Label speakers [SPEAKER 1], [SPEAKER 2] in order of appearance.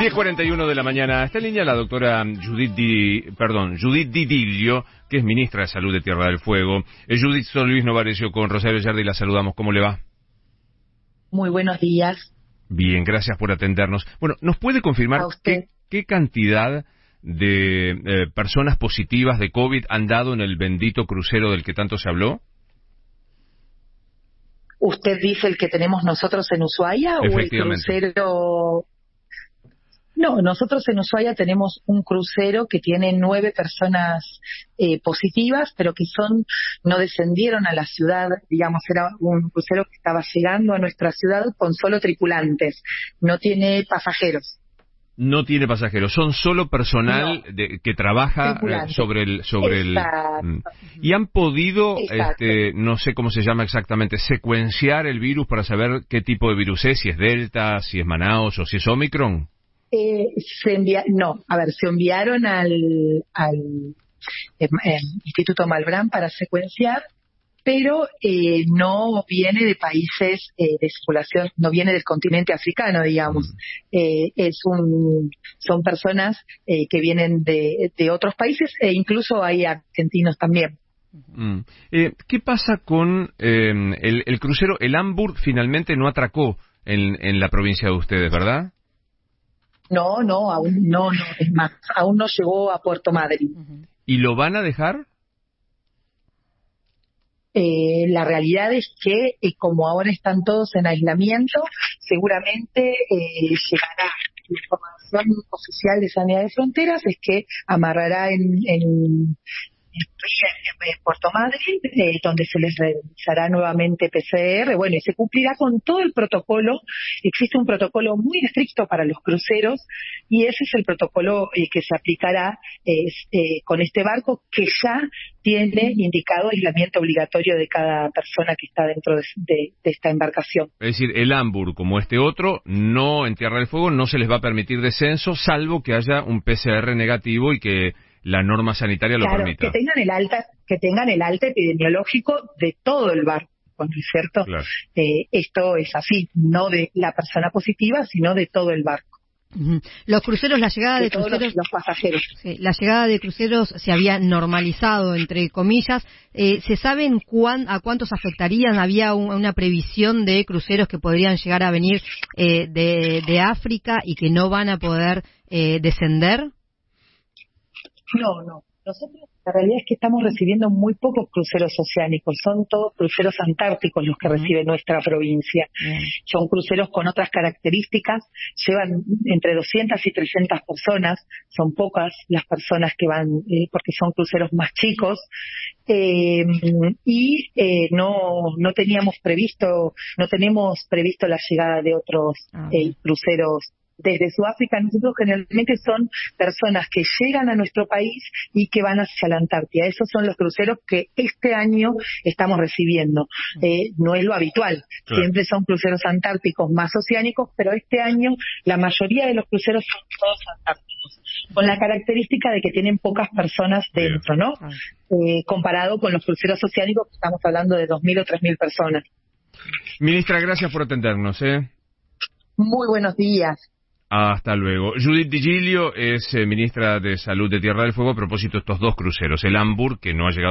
[SPEAKER 1] 9.41 de la mañana. Está en línea la doctora Judith, Di, perdón, Judith Didilio, que es ministra de Salud de Tierra del Fuego. Eh, Judith Sol Luis Novarecio con Rosario Yardi la saludamos. ¿Cómo le va?
[SPEAKER 2] Muy buenos días.
[SPEAKER 1] Bien, gracias por atendernos. Bueno, ¿nos puede confirmar qué, qué, cantidad de eh, personas positivas de COVID han dado en el bendito crucero del que tanto se habló?
[SPEAKER 2] ¿Usted dice el que tenemos nosotros en Ushuaia o el crucero no, nosotros en Ushuaia tenemos un crucero que tiene nueve personas eh, positivas, pero que son no descendieron a la ciudad, digamos, era un crucero que estaba llegando a nuestra ciudad con solo tripulantes, no tiene pasajeros.
[SPEAKER 1] No tiene pasajeros, son solo personal que trabaja eh, sobre el sobre el mm. y han podido, este, no sé cómo se llama exactamente, secuenciar el virus para saber qué tipo de virus es, si es Delta, si es Manaus o si es Omicron.
[SPEAKER 2] Eh, se envía, no, a ver, se enviaron al, al em, Instituto Malbrán para secuenciar, pero eh, no viene de países eh, de circulación, no viene del continente africano, digamos. Mm. es un, son personas que vienen de, de otros países e incluso hay argentinos también.
[SPEAKER 1] Mm. ¿Qué pasa con em, el, el, crucero? El Hamburg finalmente no atracó en, en la provincia de ustedes, ¿verdad?
[SPEAKER 2] No, no, aún no, no, es más, aún no llegó a Puerto Madryn.
[SPEAKER 1] ¿Y lo van a dejar?
[SPEAKER 2] Eh, la realidad es que, eh, como ahora están todos en aislamiento, seguramente eh, llegará la información oficial de Sanidad de Fronteras, es que amarrará en, en, en Puerto Madryn, eh, donde se les realizará nuevamente PCR, bueno, y se cumplirá con todo el protocolo. Existe un protocolo muy estricto para los cruceros y ese es el protocolo eh, que se aplicará eh, con este barco que ya tiene indicado aislamiento obligatorio de cada persona que está dentro de, esta embarcación.
[SPEAKER 1] Es decir, el Hamburg, como este otro, no en Tierra del Fuego, no se les va a permitir descenso, salvo que haya un PCR negativo y que la norma sanitaria lo permita.
[SPEAKER 2] Que tengan el alta, que tengan el alta epidemiológico de todo el barco. ¿no es cierto? Eh, esto es así, no de la persona positiva, sino de todo el barco.
[SPEAKER 3] Los cruceros, la llegada de, cruceros,
[SPEAKER 2] los, pasajeros.
[SPEAKER 3] la llegada de cruceros se había normalizado, entre comillas. Eh, ¿Se saben cuán, a cuántos afectarían? ¿Había una previsión de cruceros que podrían llegar a venir eh, de, de, África y que no van a poder eh, descender?
[SPEAKER 2] No, no. Nosotros la realidad es que estamos recibiendo muy pocos cruceros oceánicos, son todos cruceros antárticos los que recibe nuestra provincia. Son cruceros con otras características, llevan entre 200 y 300 personas, son pocas las personas que van eh, porque son cruceros más chicos. Eh, y eh, no no teníamos previsto no tenemos previsto la llegada de otros ah, cruceros desde Sudáfrica, nosotros generalmente son personas que llegan a nuestro país y que van hacia la Antártida. Esos son los cruceros que este año estamos recibiendo. Eh, no es lo habitual, siempre son cruceros antárticos más oceánicos, pero este año la mayoría de los cruceros son todos antárticos, con la característica de que tienen pocas personas dentro, ¿no? Eh, comparado con los cruceros oceánicos, que estamos hablando de 2.000 o 3.000 personas.
[SPEAKER 1] Ministra, gracias por atendernos. ¿eh?
[SPEAKER 2] Muy buenos días.
[SPEAKER 1] Hasta luego. Judith Digilio es eh, ministra de Salud de Tierra del Fuego a propósito de estos dos cruceros, el Hamburg, que no ha llegado